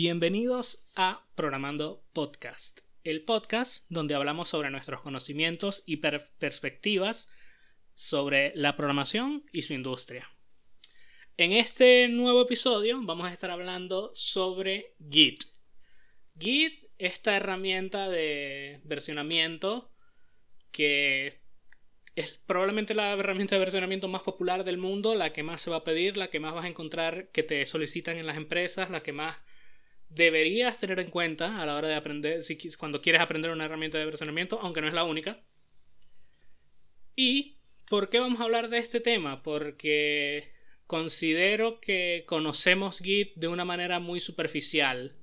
Bienvenidos a Programando Podcast, el podcast donde hablamos sobre nuestros conocimientos y perspectivas sobre la programación y su industria. En este nuevo episodio vamos a estar hablando sobre Git. Git, esta herramienta de versionamiento que es probablemente la herramienta de versionamiento más popular del mundo, la que más se va a pedir, la que más vas a encontrar que te solicitan en las empresas, la que más deberías tener en cuenta a la hora de aprender, si, cuando quieres aprender una herramienta de versionamiento, aunque no es la única. ¿Y por qué vamos a hablar de este tema? Porque considero que conocemos Git de una manera muy superficial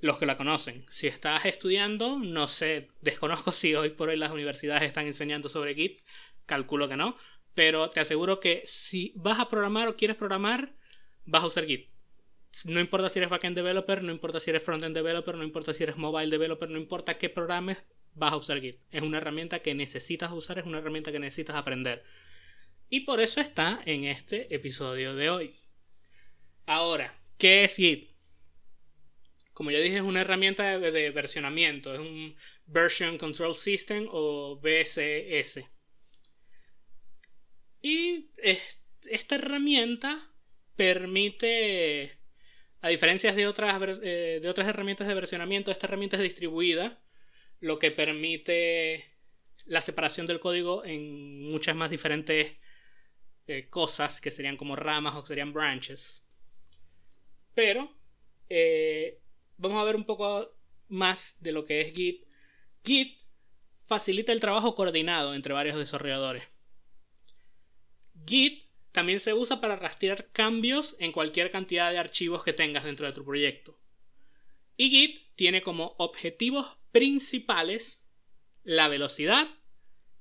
los que la conocen. Si estás estudiando, no sé, desconozco si hoy por hoy las universidades están enseñando sobre Git, calculo que no, pero te aseguro que si vas a programar o quieres programar, vas a usar Git. No importa si eres backend developer, no importa si eres frontend developer, no importa si eres mobile developer, no importa qué programes, vas a usar Git. Es una herramienta que necesitas usar, es una herramienta que necesitas aprender. Y por eso está en este episodio de hoy. Ahora, ¿qué es Git? Como ya dije, es una herramienta de, versionamiento, es un Version Control System o BSS. Y esta herramienta permite, a diferencia de otras, eh, de otras herramientas de versionamiento, esta herramienta es distribuida, lo que permite la separación del código en muchas más diferentes eh, cosas que serían como ramas o serían branches. Pero eh, vamos a ver un poco más de lo que es Git. Git facilita el trabajo coordinado entre varios desarrolladores. Git también se usa para rastrear cambios en cualquier cantidad de archivos que tengas dentro de tu proyecto. Y Git tiene como objetivos principales la velocidad,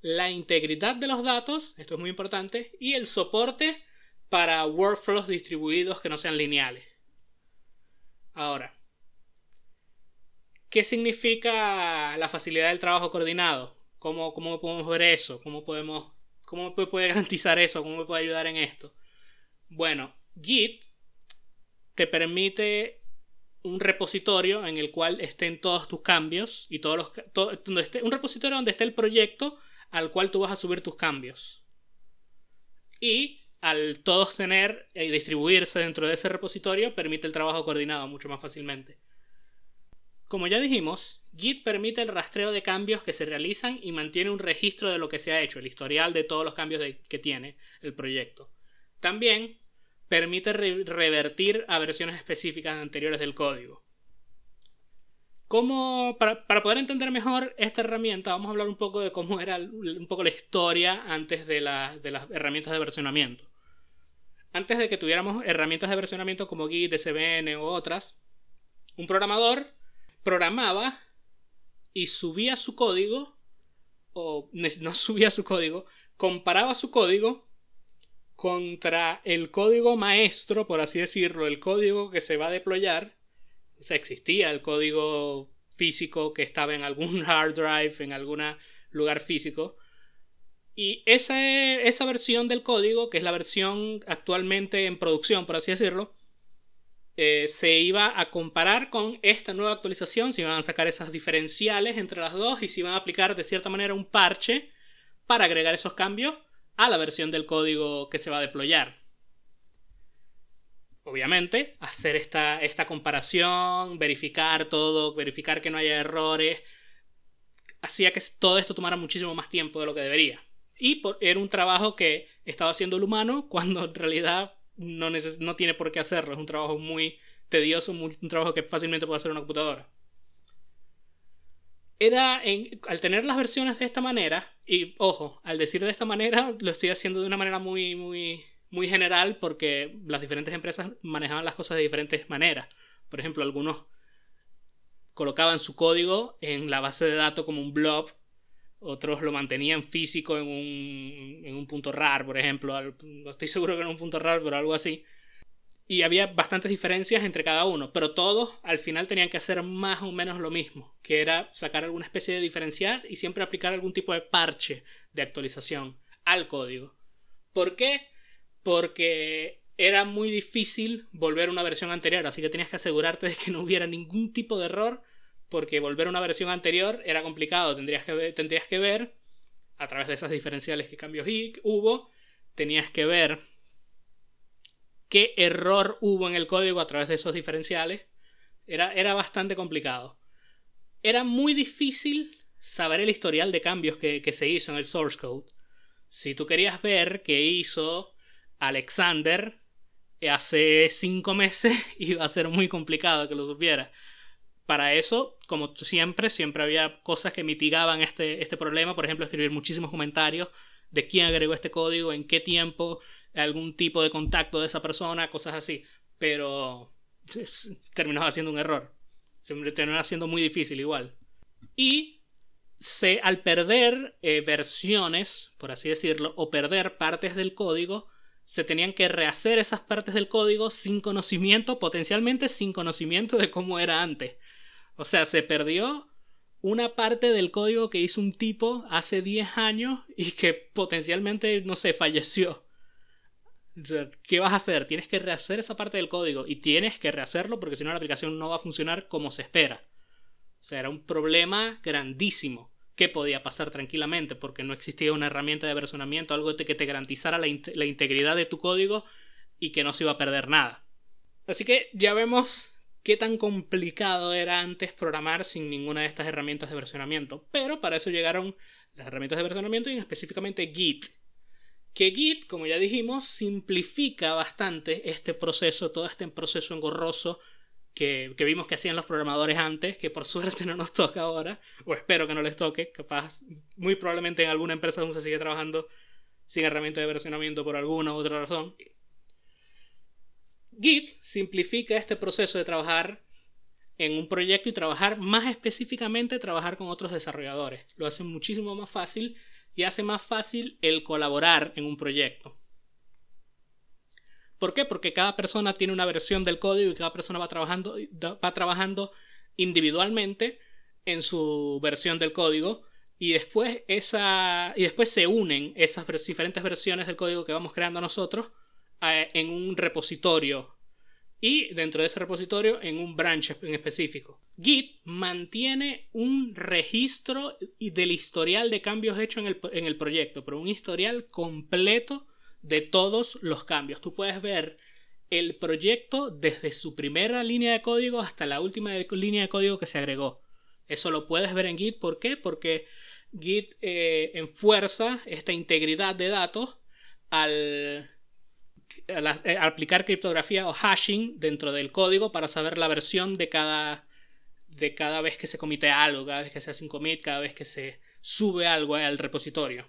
la integridad de los datos, esto es muy importante, y el soporte para workflows distribuidos que no sean lineales. Ahora, ¿qué significa la facilidad del trabajo coordinado? ¿Cómo, cómo podemos ver eso? ¿Cómo podemos ¿Cómo me puede garantizar eso? ¿Cómo me puede ayudar en esto? Bueno, Git te permite un repositorio en el cual estén todos tus cambios y todos los un repositorio donde esté el proyecto al cual tú vas a subir tus cambios. Y al todos tener y distribuirse dentro de ese repositorio permite el trabajo coordinado mucho más fácilmente. Como ya dijimos, Git permite el rastreo de cambios que se realizan y mantiene un registro de lo que se ha hecho, el historial de todos los cambios que tiene el proyecto. También permite revertir a versiones específicas anteriores del código. para, poder entender mejor esta herramienta, vamos a hablar un poco de cómo era un poco la historia antes de, las herramientas de versionamiento. Antes de que tuviéramos herramientas de versionamiento como Git, SVN u otras, un programador programaba y subía su código, o no subía su código, comparaba su código contra el código maestro, por así decirlo, el código que se va a deployar. O sea, existía el código físico que estaba en algún hard drive, en algún lugar físico. Y esa, esa versión del código, que es la versión actualmente en producción, por así decirlo, eh, se iba a comparar con esta nueva actualización, se iban a sacar esas diferenciales entre las dos y se iban a aplicar de cierta manera un parche para agregar esos cambios a la versión del código que se va a deployar. Obviamente, hacer esta, esta comparación, verificar todo, verificar que no haya errores, hacía que todo esto tomara muchísimo más tiempo de lo que debería. Y era un trabajo que estaba haciendo el humano cuando en realidad no, no tiene por qué hacerlo. Es un trabajo muy tedioso, un trabajo que fácilmente puede hacer una computadora. Era al tener las versiones de esta manera, y ojo, al decir de esta manera, lo estoy haciendo de una manera muy, muy, muy general porque las diferentes empresas manejaban las cosas de diferentes maneras. Por ejemplo, algunos colocaban su código en la base de datos como un blob otros lo mantenían físico en un, en un punto RAR, por ejemplo. No estoy seguro que era un punto RAR, pero algo así. Y había bastantes diferencias entre cada uno, pero todos al final tenían que hacer más o menos lo mismo, que era sacar alguna especie de diferencial y siempre aplicar algún tipo de parche de actualización al código. ¿Por qué? Porque era muy difícil volver a una versión anterior, así que tenías que asegurarte de que no hubiera ningún tipo de error, porque volver a una versión anterior era complicado, tendrías que ver, tendrías que ver a través de esas diferenciales que cambios hubo, tenías que ver qué error hubo en el código a través de esos diferenciales. Era, era bastante complicado. Era muy difícil saber el historial de cambios que, que se hizo en el source code. Si tú querías ver qué hizo Alexander hace cinco meses, iba a ser muy complicado que lo supiera. Para eso, como siempre, siempre había cosas que mitigaban este, este problema. Por ejemplo, escribir muchísimos comentarios de quién agregó este código, en qué tiempo, algún tipo de contacto de esa persona, cosas así. Pero terminaba siendo un error. Se terminaba siendo muy difícil igual. Y se, al perder eh, versiones, por así decirlo, o perder partes del código, se tenían que rehacer esas partes del código sin conocimiento, potencialmente sin conocimiento de cómo era antes. O sea, se perdió una parte del código que hizo un tipo hace 10 años y que potencialmente, no sé, falleció. ¿Qué vas a hacer? Tienes que rehacer esa parte del código y tienes que rehacerlo porque si no la aplicación no va a funcionar como se espera. O sea, era un problema grandísimo que podía pasar tranquilamente porque no existía una herramienta de versionamiento, algo que te garantizara la, la, integridad de tu código y que no se iba a perder nada. Así que ya vemos qué tan complicado era antes programar sin ninguna de estas herramientas de versionamiento, pero para eso llegaron las herramientas de versionamiento y específicamente Git. Que Git, como ya dijimos, simplifica bastante este proceso, todo este proceso engorroso que, vimos que hacían los programadores antes, que por suerte no nos toca ahora, o espero que no les toque, capaz, muy probablemente en alguna empresa aún se sigue trabajando sin herramienta de versionamiento por alguna u otra razón. Git simplifica este proceso de trabajar en un proyecto y trabajar más específicamente, trabajar con otros desarrolladores. Lo hace muchísimo más fácil y hace más fácil el colaborar en un proyecto. ¿Por qué? Porque cada persona tiene una versión del código y cada persona va trabajando, va trabajando individualmente en su versión del código y después, esa, y después se unen esas diferentes versiones del código que vamos creando nosotros en un repositorio y dentro de ese repositorio en un branch en específico. Git mantiene un registro del historial de cambios hechos en el, en el proyecto, pero un historial completo de todos los cambios. Tú puedes ver el proyecto desde su primera línea de código hasta la última línea de código que se agregó. Eso lo puedes ver en Git. ¿Por qué? Porque Git eh, enfuerza esta integridad de datos al, eh, aplicar criptografía o hashing dentro del código para saber la versión de cada, de cada vez que se comite algo, cada vez que se hace un commit, cada vez que se sube algo al repositorio.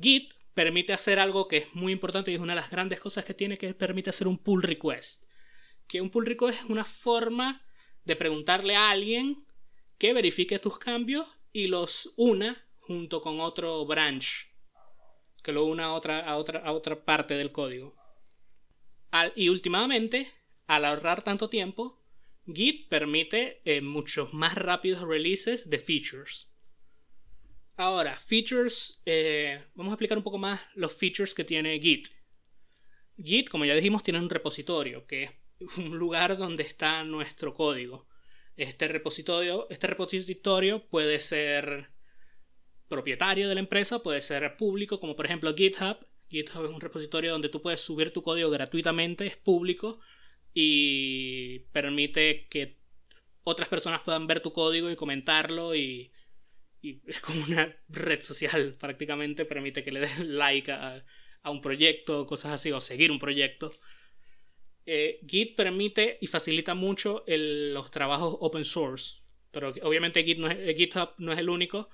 Git permite hacer algo que es muy importante y es una de las grandes cosas que tiene, que permite hacer un pull request. Que un pull request es una forma de preguntarle a alguien que verifique tus cambios y los una junto con otro branch, que lo una a otra, a otra, a otra parte del código. y últimamente, al ahorrar tanto tiempo, Git permite eh, muchos más rápidos releases de features. Ahora, features. Eh, vamos a explicar un poco más los features que tiene Git. Git, como ya dijimos, tiene un repositorio, que es un lugar donde está nuestro código. Este repositorio, este repositorio puede ser propietario de la empresa, puede ser público, como por ejemplo GitHub. GitHub es un repositorio donde tú puedes subir tu código gratuitamente, es público y permite que otras personas puedan ver tu código y comentarlo y es como una red social prácticamente, permite que le des like a, un proyecto, cosas así, o seguir un proyecto. Eh, Git permite y facilita mucho los trabajos open source, pero obviamente Git eh, GitHub no es el único.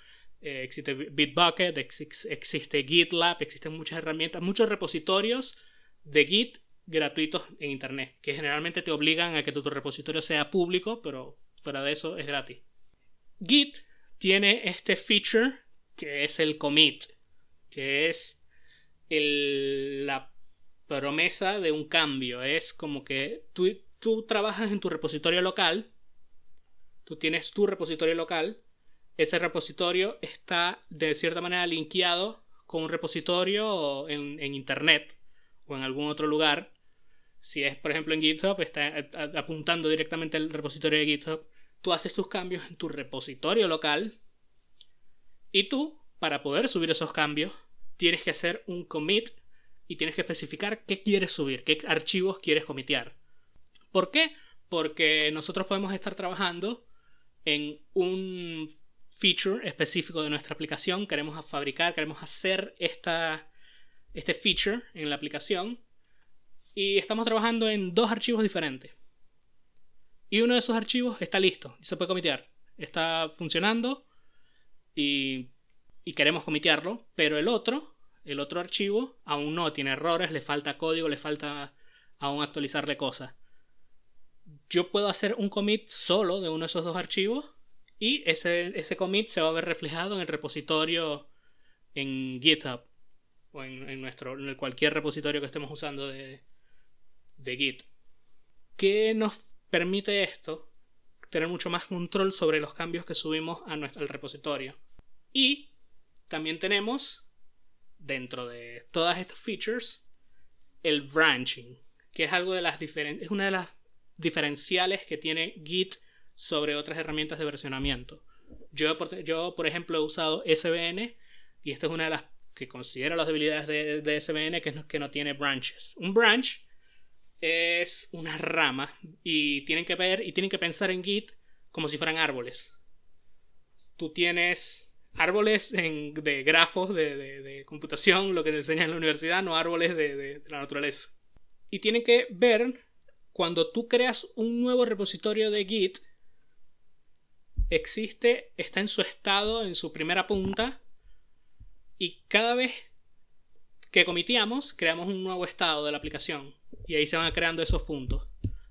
Eh, existe Bitbucket, existe GitLab, existen muchas herramientas, muchos repositorios de Git gratuitos en Internet, que generalmente te obligan a que tu, repositorio sea público, pero fuera de eso es gratis. Git tiene este feature que es el commit, que es la promesa de un cambio. Es como que tú trabajas en tu repositorio local, tú tienes tu repositorio local, ese repositorio está de cierta manera linkeado con un repositorio en, internet o en algún otro lugar, si es por ejemplo en GitHub, está apuntando directamente al repositorio de GitHub, tú haces tus cambios en tu repositorio local y tú, para poder subir esos cambios, tienes que hacer un commit y tienes que especificar qué quieres subir, qué archivos quieres comitear. ¿Por qué? Porque nosotros podemos estar trabajando en un feature específico de nuestra aplicación, queremos fabricar, queremos hacer esta, este feature en la aplicación y estamos trabajando en dos archivos diferentes. Y uno de esos archivos está listo, se puede comitear. Está funcionando y, y queremos comitearlo, pero el otro el otro archivo aún no tiene errores, le falta código, le falta aún actualizarle cosas. Yo puedo hacer un commit solo de uno de esos dos archivos y ese, ese commit se va a ver reflejado en el repositorio en GitHub o en, nuestro, en cualquier repositorio que estemos usando de, de Git. ¿Qué nos permite esto? Tener mucho más control sobre los cambios que subimos a nuestro, al repositorio. Y también tenemos dentro de todas estas features el branching, que es algo de las es una de las diferenciales que tiene Git sobre otras herramientas de versionamiento. Yo, yo por ejemplo, he usado SVN y esta es una de las que considero las debilidades de, de SVN, que es que no tiene branches. Un branch es una rama y tienen que ver y tienen que pensar en Git como si fueran árboles. Tú tienes árboles de grafos de, computación, lo que se enseña en la universidad, no árboles de, la naturaleza. Y tienen que ver, cuando tú creas un nuevo repositorio de Git, existe, está en su estado, en su primera punta, y cada vez que comitiamos, creamos un nuevo estado de la aplicación. Y ahí se van creando esos puntos.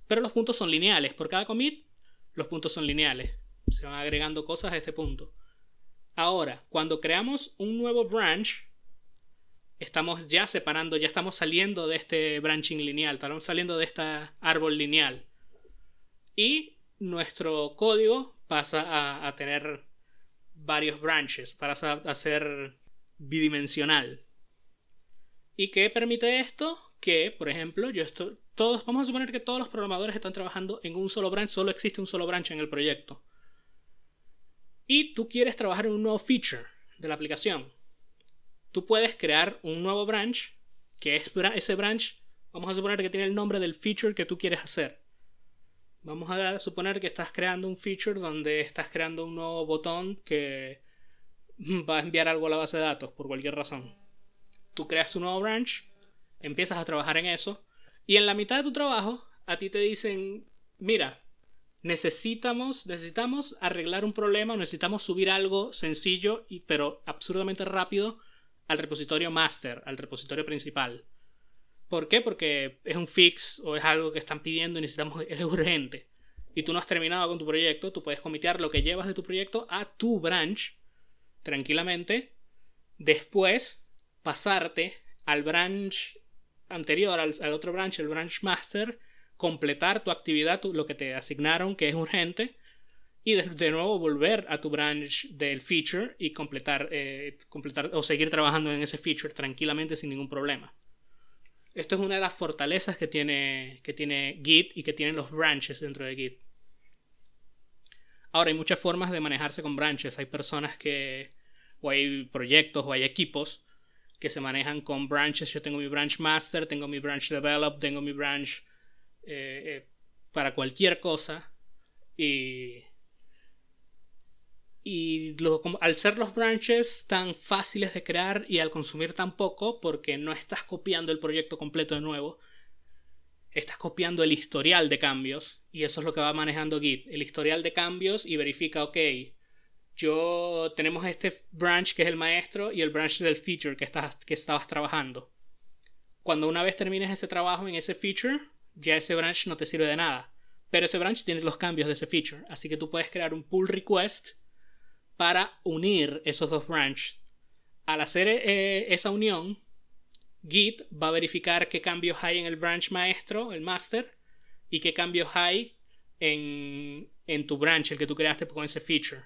Pero los puntos son lineales. Por cada commit, los puntos son lineales. Se van agregando cosas a este punto. Ahora, cuando creamos un nuevo branch, estamos ya separando, ya estamos saliendo de este branching lineal, estamos saliendo de este árbol lineal. Y nuestro código pasa a, tener varios branches, para a ser bidimensional. ¿Y qué permite esto? Que, por ejemplo, yo estoy. Todos, vamos a suponer que todos los programadores están trabajando en un solo branch, solo existe un solo branch en el proyecto y tú quieres trabajar en un nuevo feature de la aplicación, tú puedes crear un nuevo branch, que es ese branch, vamos a suponer que tiene el nombre del feature que tú quieres hacer. Vamos a suponer que estás creando un feature donde estás creando un nuevo botón que va a enviar algo a la base de datos por cualquier razón. Tú creas un nuevo branch, empiezas a trabajar en eso, y en la mitad de tu trabajo a ti te dicen, mira, necesitamos, necesitamos arreglar un problema, necesitamos subir algo sencillo, y, pero absurdamente rápido al repositorio master, al repositorio principal. ¿Por qué? Porque es un fix o es algo que están pidiendo y necesitamos, es urgente. Y tú no has terminado con tu proyecto, tú puedes comitear lo que llevas de tu proyecto a tu branch tranquilamente. Después pasarte al branch anterior, al, otro branch, el branch master, completar tu actividad, lo que te asignaron que es urgente, y de, nuevo volver a tu branch del feature y completar, eh, completar o seguir trabajando en ese feature tranquilamente sin ningún problema. Esto es una de las fortalezas que tiene, que tiene Git y que tienen los branches dentro de Git. Ahora hay muchas formas de manejarse con branches. Hay personas que, o hay proyectos o hay equipos que se manejan con branches. Yo tengo mi branch master, tengo mi branch develop, tengo mi branch eh, eh, para cualquier cosa. Y, y al ser los branches tan fáciles de crear y al consumir tan poco, porque no estás copiando el proyecto completo de nuevo, estás copiando el historial de cambios y eso es lo que va manejando Git, el historial de cambios y verifica, ok, yo tenemos este branch que es el maestro y el branch del feature que, estás, que estabas trabajando. Cuando una vez termines ese trabajo en ese feature, ya ese branch no te sirve de nada. Pero ese branch tiene los cambios de ese feature. Así que tú puedes crear un pull request para unir esos dos branches. Al hacer eh, esa unión, Git va a verificar qué cambios hay en el branch maestro, el master, y qué cambios hay en, tu branch, el que tú creaste con ese feature.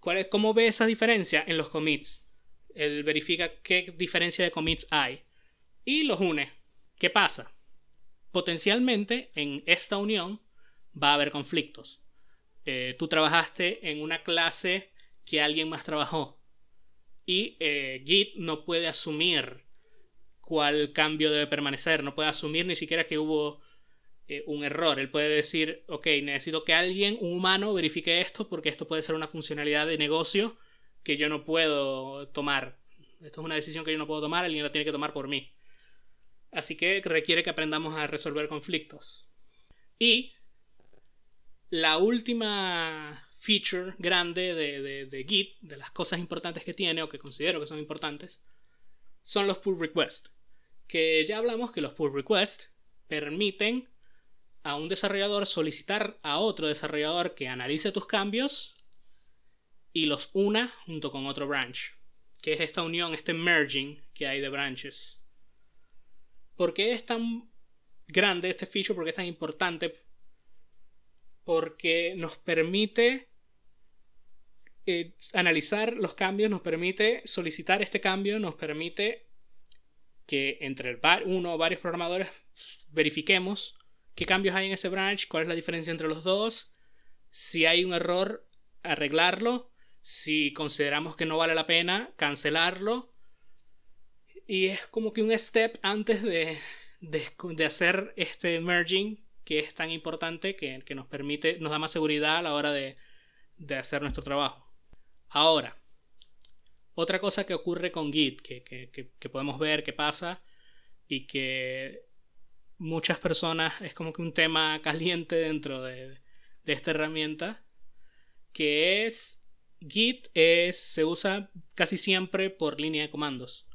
¿Cuál es, ¿Cómo ve esa diferencia? En los commits. Él verifica qué diferencia de commits hay y los une ¿Qué pasa? Potencialmente en esta unión va a haber conflictos. Eh, tú trabajaste en una clase que alguien más trabajó y eh, Git no puede asumir cuál cambio debe permanecer, no puede asumir ni siquiera que hubo eh, un error. Él puede decir, ok, necesito que alguien, un humano, verifique esto porque esto puede ser una funcionalidad de negocio que yo no puedo tomar. Esto es una decisión que yo no puedo tomar, alguien la tiene que tomar por mí. Así que requiere que aprendamos a resolver conflictos. Y la última feature grande de, de, Git, de las cosas importantes que tiene o que considero que son importantes, son los pull requests. Que ya hablamos que los pull requests permiten a un desarrollador solicitar a otro desarrollador que analice tus cambios y los una junto con otro branch, que es esta unión, este merging que hay de branches. ¿Por qué es tan grande este feature? ¿Por qué es tan importante? Porque nos permite eh, analizar los cambios, nos permite solicitar este cambio, nos permite que entre uno o varios programadores verifiquemos qué cambios hay en ese branch, cuál es la diferencia entre los dos, si hay un error, arreglarlo, si consideramos que no vale la pena, cancelarlo. Y es como que un step antes de, de, de hacer este merging que es tan importante que, nos permite, nos da más seguridad a la hora de, hacer nuestro trabajo. Ahora, otra cosa que ocurre con Git, que, podemos ver que pasa y que muchas personas es como que un tema caliente dentro de, de esta herramienta, que es Git es, se usa casi siempre por línea de comandos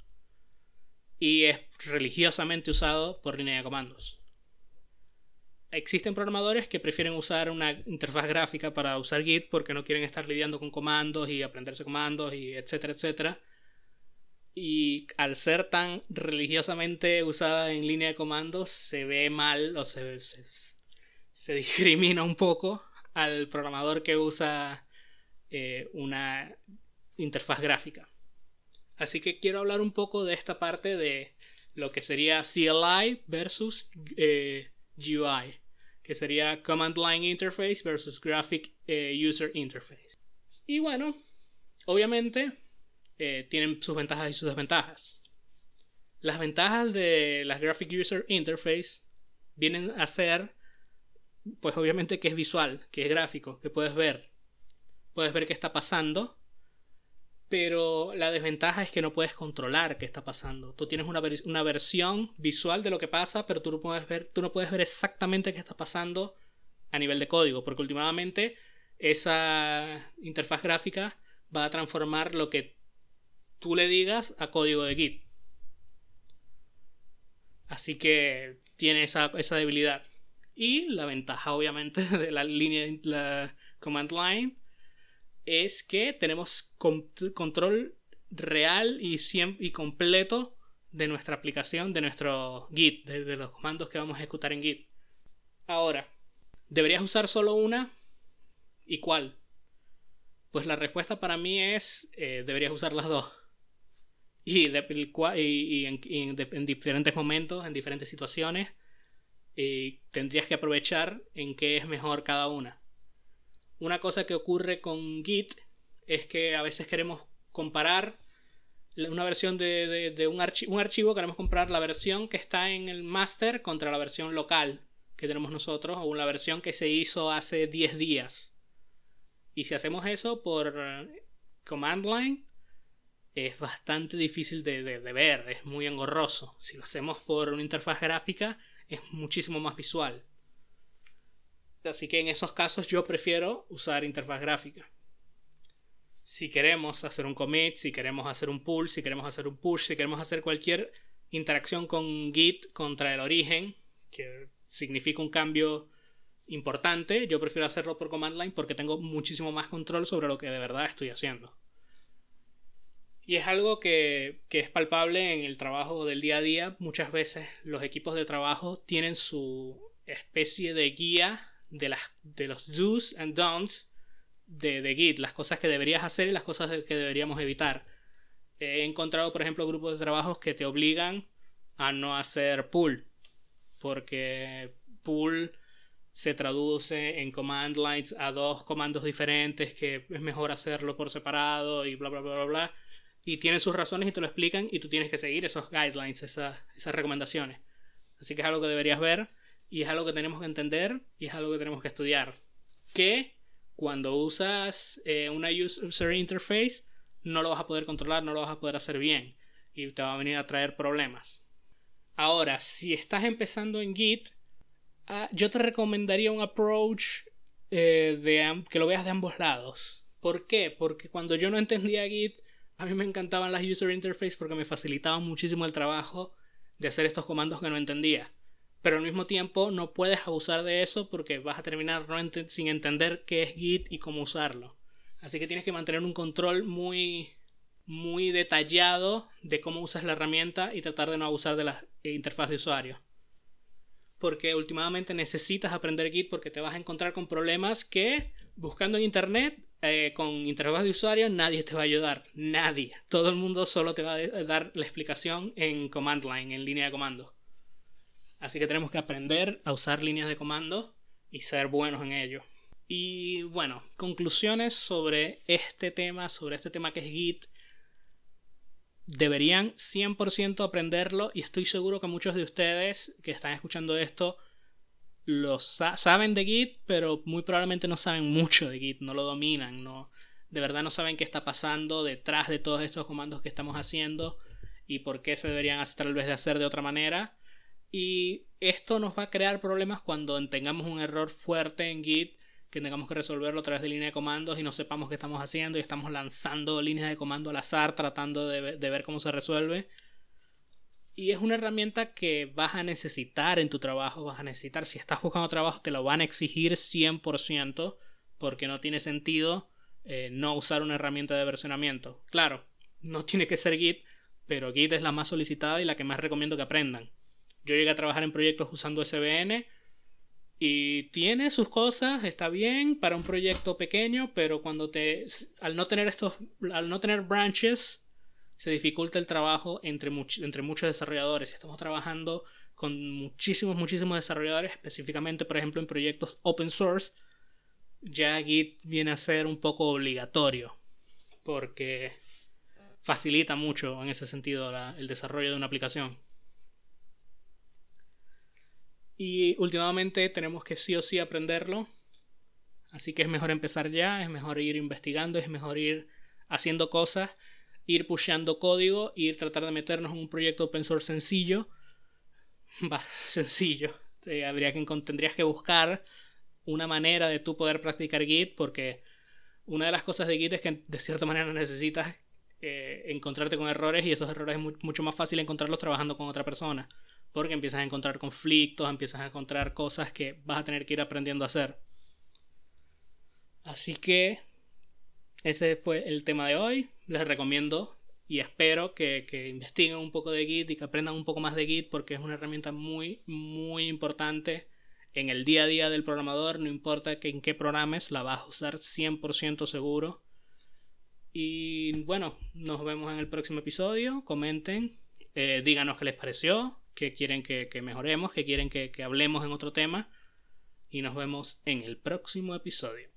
y es religiosamente usado por línea de comandos existen programadores que prefieren usar una interfaz gráfica para usar Git porque no quieren estar lidiando con comandos y aprenderse comandos y etcétera, etcétera. Y al ser tan religiosamente usada en línea de comandos, se ve mal o se, se, discrimina un poco al programador que usa eh, una interfaz gráfica. Así que quiero hablar un poco de esta parte de lo que sería CLI versus eh, GUI que sería Command Line Interface versus Graphic eh, User Interface. Y bueno, obviamente eh, tienen sus ventajas y sus desventajas. Las ventajas de las Graphic User Interface vienen a ser, pues obviamente que es visual, que es gráfico, que puedes ver. Puedes ver qué está pasando pero la desventaja es que no puedes controlar qué está pasando. Tú tienes una, versión visual de lo que pasa, pero tú no, puedes ver, tú no puedes ver exactamente qué está pasando a nivel de código, porque últimamente esa interfaz gráfica va a transformar lo que tú le digas a código de Git. Así que tiene esa, esa debilidad. Y la ventaja, obviamente, de la línea, la command line es que tenemos control real y, y completo de nuestra aplicación, de nuestro Git, de, los comandos que vamos a ejecutar en Git. Ahora, ¿deberías usar solo una? ¿Y cuál? Pues la respuesta para mí es, eh, deberías usar las dos. Y, en, diferentes momentos, en diferentes situaciones, y tendrías que aprovechar en qué es mejor cada una. Una cosa que ocurre con Git es que a veces queremos comparar una versión de, un, un, archivo, queremos comparar la versión que está en el master contra la versión local que tenemos nosotros o la versión que se hizo hace 10 días. Y si hacemos eso por command line, es bastante difícil de, de, ver, es muy engorroso. Si lo hacemos por una interfaz gráfica, es muchísimo más visual. Así que en esos casos yo prefiero usar interfaz gráfica. Si queremos hacer un commit, si queremos hacer un pull, si queremos hacer un push, si queremos hacer cualquier interacción con Git contra el origen, que significa un cambio importante, yo prefiero hacerlo por command line porque tengo muchísimo más control sobre lo que de verdad estoy haciendo. Y es algo que, que, es palpable en el trabajo del día a día. Muchas veces los equipos de trabajo tienen su especie de guía de, las, de los do's and don'ts de, de Git, las cosas que deberías hacer y las cosas que deberíamos evitar. He encontrado, por ejemplo, grupos de trabajos que te obligan a no hacer pull, porque pull se traduce en command lines a dos comandos diferentes que es mejor hacerlo por separado y bla bla bla bla bla y tienen sus razones y te lo explican y tú tienes que seguir esos guidelines, esas, esas recomendaciones. Así que es algo que deberías ver y es algo que tenemos que entender y es algo que tenemos que estudiar. Que cuando usas eh, una user interface no lo vas a poder controlar, no lo vas a poder hacer bien y te va a venir a traer problemas. Ahora, si estás empezando en Git, ah, yo te recomendaría un approach eh, de, que lo veas de ambos lados. ¿Por qué? Porque cuando yo no entendía Git, a mí me encantaban las user interface porque me facilitaban muchísimo el trabajo de hacer estos comandos que no entendía. Pero al mismo tiempo no puedes abusar de eso porque vas a terminar sin entender qué es Git y cómo usarlo. Así que tienes que mantener un control muy muy detallado de cómo usas la herramienta y tratar de no abusar de la interfaz de usuario. Porque últimamente necesitas aprender Git porque te vas a encontrar con problemas que buscando en internet eh, con interfaz de usuario nadie te va a ayudar. Nadie. Todo el mundo solo te va a dar la explicación en command line, en línea de comando. Así que tenemos que aprender a usar líneas de comando y ser buenos en ello. Y bueno, conclusiones sobre este tema, sobre este tema que es Git. Deberían 100% aprenderlo y estoy seguro que muchos de ustedes que están escuchando esto lo saben de Git, pero muy probablemente no saben mucho de Git, no lo dominan, no, de verdad no saben qué está pasando detrás de todos estos comandos que estamos haciendo y por qué se deberían hacer tal vez de hacer de otra manera. Y esto nos va a crear problemas cuando tengamos un error fuerte en Git, que tengamos que resolverlo a través de línea de comandos y no sepamos qué estamos haciendo y estamos lanzando líneas de comando al azar tratando de, de ver cómo se resuelve y es una herramienta que vas a necesitar en tu trabajo, vas a necesitar, si estás buscando trabajo, te lo van a exigir 100% porque no tiene sentido eh, no usar una herramienta de versionamiento. Claro, no tiene que ser Git, pero Git es la más solicitada y la que más recomiendo que aprendan. Yo llegué a trabajar en proyectos usando SVN y tiene sus cosas, está bien para un proyecto pequeño, pero cuando te al no tener estos al no tener branches se dificulta el trabajo entre, entre muchos desarrolladores. Estamos trabajando con muchísimos, muchísimos desarrolladores, específicamente, por ejemplo, en proyectos open source. Ya Git viene a ser un poco obligatorio, porque facilita mucho en ese sentido el desarrollo de una aplicación. Y últimamente tenemos que sí o sí aprenderlo. Así que es mejor empezar ya, es mejor ir investigando, es mejor ir haciendo cosas ir pusheando código, ir tratar de meternos en un proyecto open source sencillo. Va, sencillo. habría que, tendrías que buscar una manera de tú poder practicar Git porque una de las cosas de Git es que de cierta manera necesitas eh, encontrarte con errores y esos errores es mucho más fácil encontrarlos trabajando con otra persona porque empiezas a encontrar conflictos, empiezas a encontrar cosas que vas a tener que ir aprendiendo a hacer. Así que ese fue el tema de hoy. Les recomiendo y espero que, investiguen un poco de Git y que aprendan un poco más de Git porque es una herramienta muy, muy importante en el día a día del programador. No importa que en qué programes, la vas a usar 100% seguro. Y bueno, nos vemos en el próximo episodio. Comenten, eh, díganos qué les pareció, qué quieren que, mejoremos, qué quieren que hablemos en otro tema. Y nos vemos en el próximo episodio.